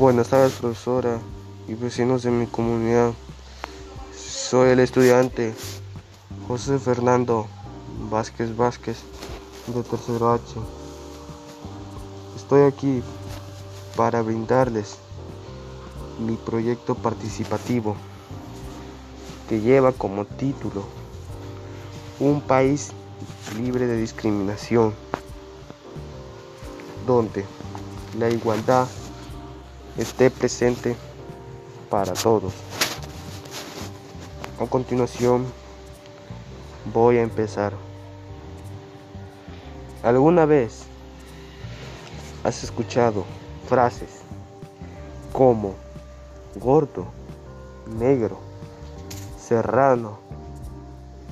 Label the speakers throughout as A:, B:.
A: Buenas tardes, profesora y vecinos de mi comunidad. Soy el estudiante José Fernando Vázquez Vázquez de tercero H. Estoy aquí para brindarles mi proyecto participativo que lleva como título Un país libre de discriminación, donde la igualdad esté presente para todos. A continuación voy a empezar. ¿Alguna vez has escuchado frases como gordo, negro, serrano,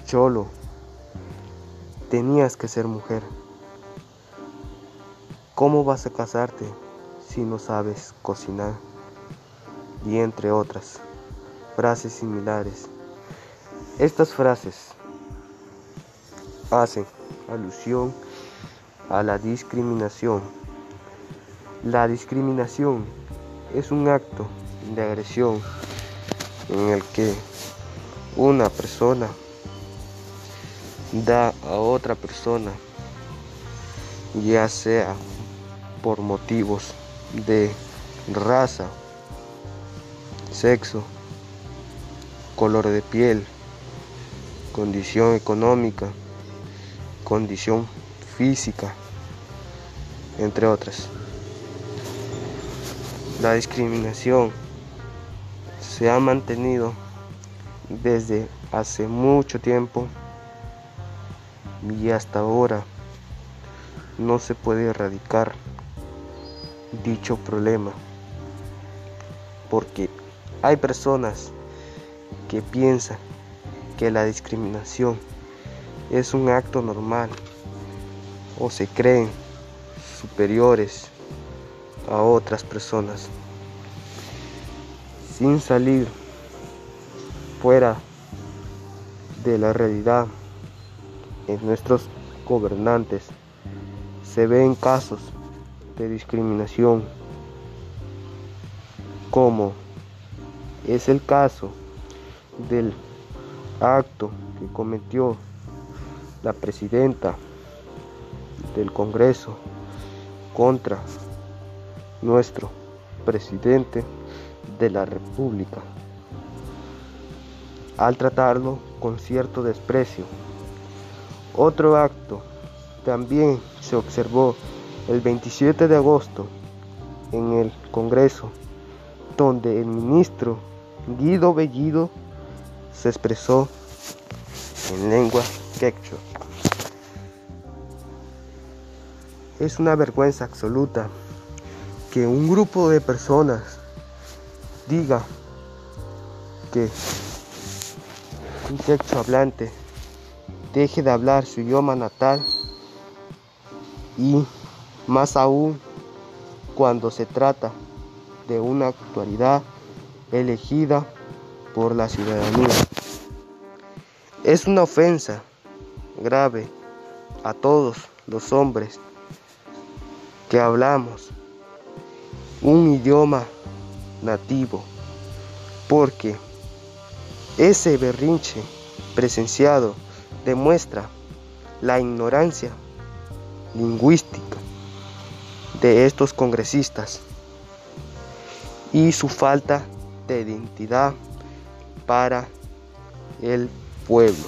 A: cholo, tenías que ser mujer? ¿Cómo vas a casarte si no sabes cocinar? Y entre otras frases similares. Estas frases hacen alusión a la discriminación. La discriminación es un acto de agresión en el que una persona da a otra persona, ya sea por motivos de raza, sexo, color de piel, condición económica, condición física, entre otras. La discriminación se ha mantenido desde hace mucho tiempo y hasta ahora no se puede erradicar dicho problema. Porque hay personas que piensan que la discriminación es un acto normal o se creen superiores a otras personas. Sin salir fuera de la realidad en nuestros gobernantes se ven casos de discriminación como es el caso del acto que cometió la presidenta del Congreso contra nuestro presidente de la República al tratarlo con cierto desprecio. Otro acto también se observó el 27 de agosto en el Congreso, donde el ministro Guido Bellido se expresó en lengua quechua. Es una vergüenza absoluta que un grupo de personas diga que un quechua hablante deje de hablar su idioma natal y más aún cuando se trata de una actualidad elegida por la ciudadanía. Es una ofensa grave a todos los hombres que hablamos un idioma nativo, porque ese berrinche presenciado demuestra la ignorancia lingüística de estos congresistas y su falta de identidad para el pueblo.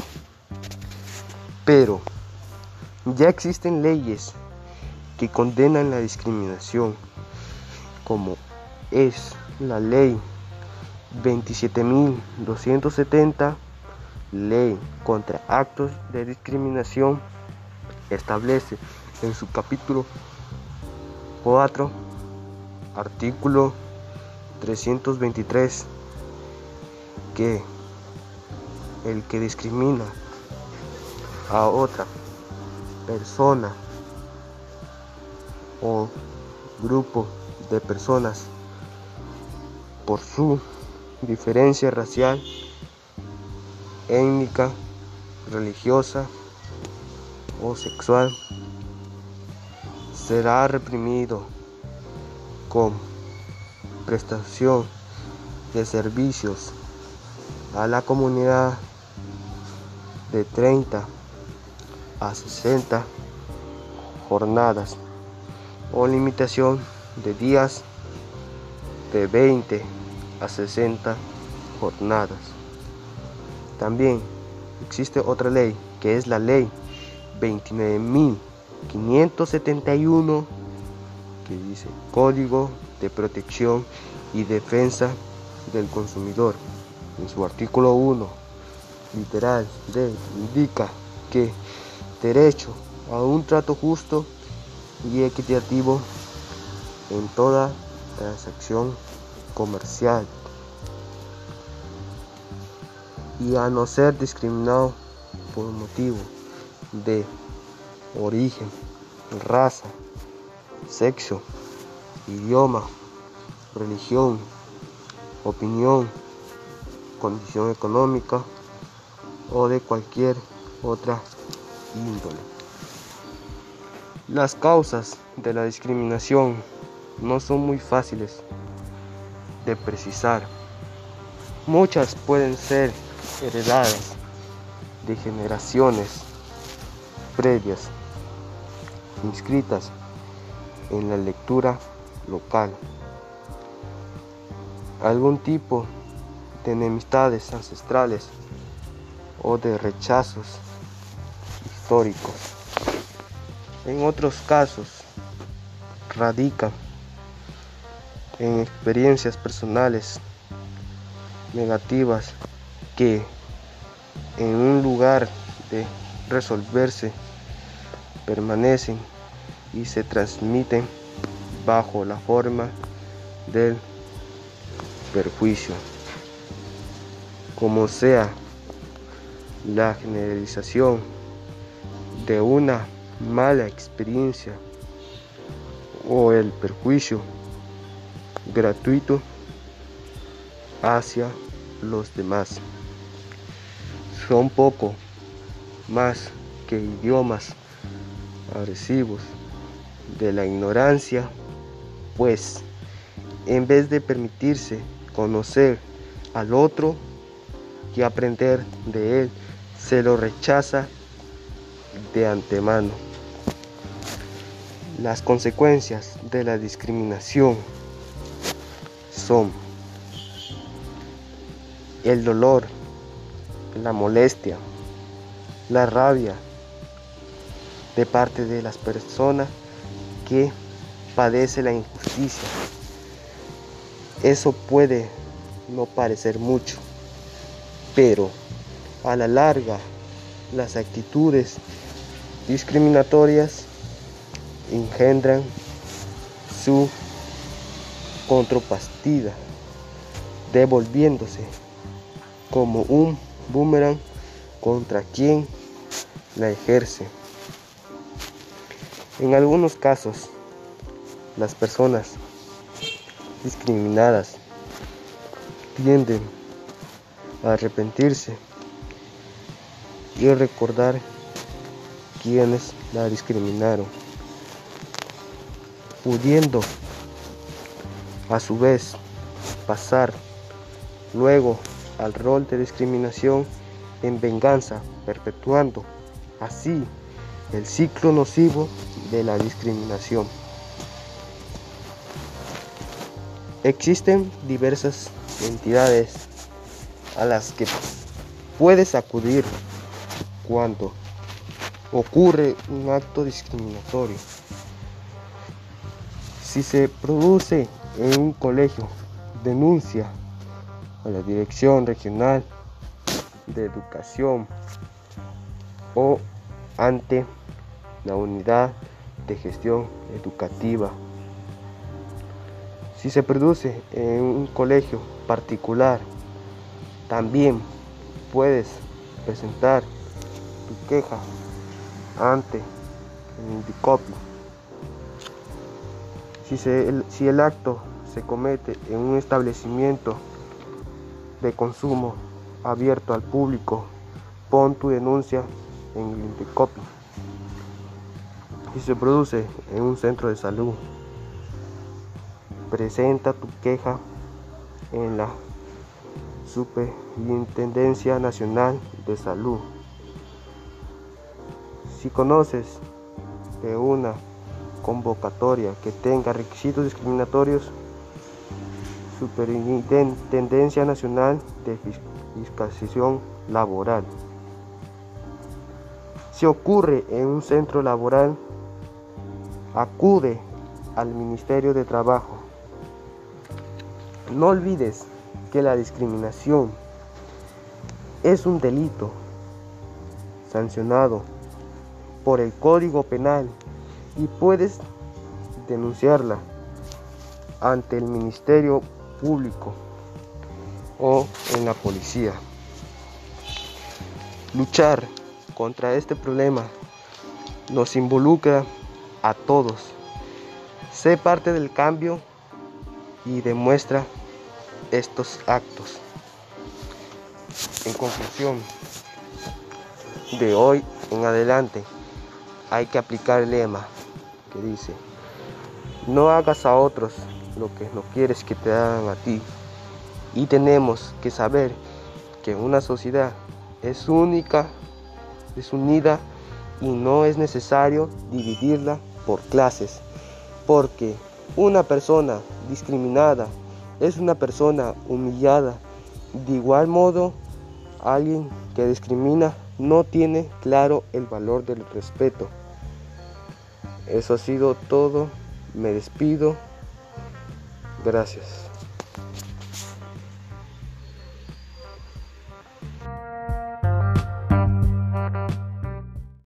A: Pero ya existen leyes que condenan la discriminación, como es la ley 27.270, ley contra actos de discriminación, establece en su capítulo 4, artículo 323, que el que discrimina a otra persona o grupo de personas por su diferencia racial, étnica, religiosa o sexual será reprimido con prestación de servicios a la comunidad de 30 a 60 jornadas o limitación de días de 20 a 60 jornadas. También existe otra ley que es la ley 29.571 que dice Código de Protección y Defensa del Consumidor. En su artículo 1, literal D, indica que derecho a un trato justo y equitativo en toda transacción comercial y a no ser discriminado por motivo de origen, raza, sexo, idioma, religión, opinión, condición económica o de cualquier otra índole. Las causas de la discriminación no son muy fáciles de precisar. Muchas pueden ser heredadas de generaciones previas inscritas en la lectura local. Algún tipo de enemistades ancestrales o de rechazos históricos. En otros casos, radican en experiencias personales negativas que en un lugar de resolverse permanecen y se transmiten bajo la forma del perjuicio. Como sea la generalización de una mala experiencia o el perjuicio gratuito hacia los demás. Son poco más que idiomas agresivos de la ignorancia, pues en vez de permitirse conocer al otro y aprender de él, se lo rechaza de antemano. Las consecuencias de la discriminación son el dolor, la molestia, la rabia de parte de las personas que padece la injusticia. Eso puede no parecer mucho, pero a la larga las actitudes discriminatorias engendran su contrapastida, devolviéndose como un boomerang contra quien la ejerce. En algunos casos, las personas discriminadas tienden a arrepentirse y recordar quienes la discriminaron, pudiendo a su vez pasar luego al rol de discriminación en venganza, perpetuando así el ciclo nocivo de la discriminación. Existen diversas entidades a las que puedes acudir cuando ocurre un acto discriminatorio. Si se produce en un colegio, denuncia a la Dirección Regional de Educación o ante la Unidad de Gestión Educativa. Si se produce en un colegio particular, también puedes presentar tu queja ante el Indicopi. Si, si el acto se comete en un establecimiento de consumo abierto al público, pon tu denuncia en el Indicopi. Si se produce en un centro de salud, presenta tu queja en la Superintendencia Nacional de Salud. Si conoces de una convocatoria que tenga requisitos discriminatorios, Superintendencia Nacional de Fiscalización Laboral. Si ocurre en un centro laboral, acude al Ministerio de Trabajo. No olvides que la discriminación es un delito sancionado por el Código Penal y puedes denunciarla ante el Ministerio Público o en la policía. Luchar contra este problema nos involucra a todos. Sé parte del cambio y demuestra estos actos. En conclusión, de hoy en adelante hay que aplicar el lema que dice, no hagas a otros lo que no quieres que te hagan a ti. Y tenemos que saber que una sociedad es única, es unida y no es necesario dividirla por clases, porque una persona discriminada es una persona humillada. De igual modo, alguien que discrimina no tiene claro el valor del respeto. Eso ha sido todo. Me despido. Gracias.